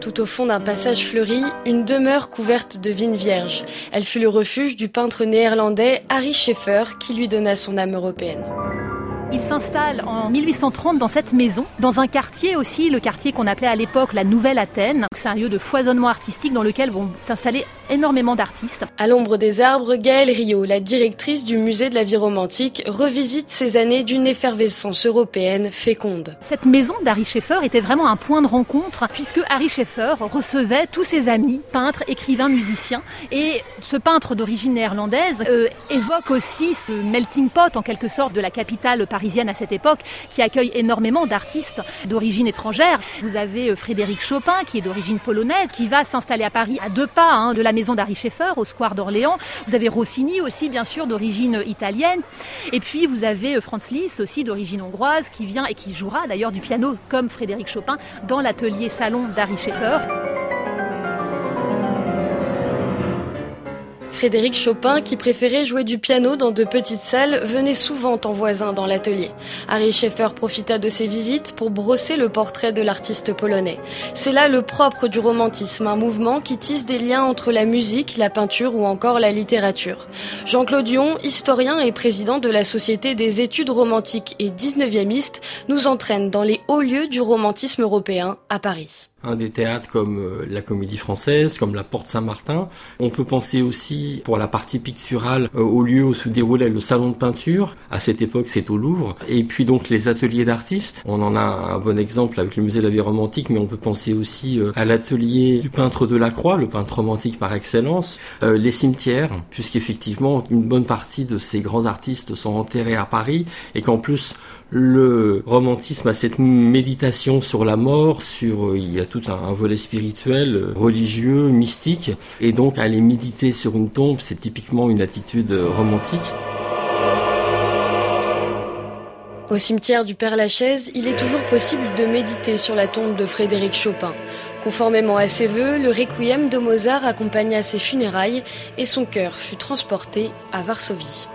Tout au fond d'un passage fleuri, une demeure couverte de vignes vierges. Elle fut le refuge du peintre néerlandais Harry Schaeffer qui lui donna son âme européenne. Il s'installe en 1830 dans cette maison, dans un quartier aussi, le quartier qu'on appelait à l'époque la Nouvelle Athènes. C'est un lieu de foisonnement artistique dans lequel vont s'installer énormément d'artistes. À l'ombre des arbres, Gaëlle Rio, la directrice du musée de la vie romantique, revisite ces années d'une effervescence européenne féconde. Cette maison d'Harry Schaeffer était vraiment un point de rencontre puisque Harry Schaeffer recevait tous ses amis, peintres, écrivains, musiciens. Et ce peintre d'origine néerlandaise euh, évoque aussi ce melting pot en quelque sorte de la capitale parisienne à cette époque qui accueille énormément d'artistes d'origine étrangère. Vous avez euh, Frédéric Chopin qui est d'origine polonaise qui va s'installer à Paris à deux pas hein, de la maison d'Harry Schaeffer au square d'Orléans. Vous avez Rossini aussi bien sûr d'origine italienne. Et puis vous avez euh, Franz Liszt aussi d'origine hongroise qui vient et qui jouera d'ailleurs du piano comme Frédéric Chopin dans l'atelier salon d'Harry Schaeffer. Frédéric Chopin, qui préférait jouer du piano dans de petites salles, venait souvent en voisin dans l'atelier. Harry Schaeffer profita de ses visites pour brosser le portrait de l'artiste polonais. C'est là le propre du romantisme, un mouvement qui tisse des liens entre la musique, la peinture ou encore la littérature. Jean-Claude Dion, historien et président de la Société des études romantiques et 19e nous entraîne dans les hauts lieux du romantisme européen à Paris un des théâtres comme euh, la Comédie Française, comme la Porte Saint-Martin. On peut penser aussi pour la partie picturale euh, au lieu où se déroulait le salon de peinture. À cette époque, c'est au Louvre. Et puis donc les ateliers d'artistes. On en a un bon exemple avec le musée de la vie romantique, mais on peut penser aussi euh, à l'atelier du peintre de la Croix, le peintre romantique par excellence. les cimetières, puisqu'effectivement une bonne partie de ces grands artistes sont enterrés à Paris et qu'en plus le romantisme a cette méditation sur la mort, sur il y a tout un, volet spirituel, euh, religieux, mystique, et donc aller méditer sur une tombe, c'est typiquement une attitude euh, romantique. Au cimetière du Père Lachaise, il est toujours possible de méditer sur la tombe de Frédéric Chopin. Conformément à ses voeux, le requiem de Mozart accompagna ses funérailles et son cœur fut transporté à Varsovie.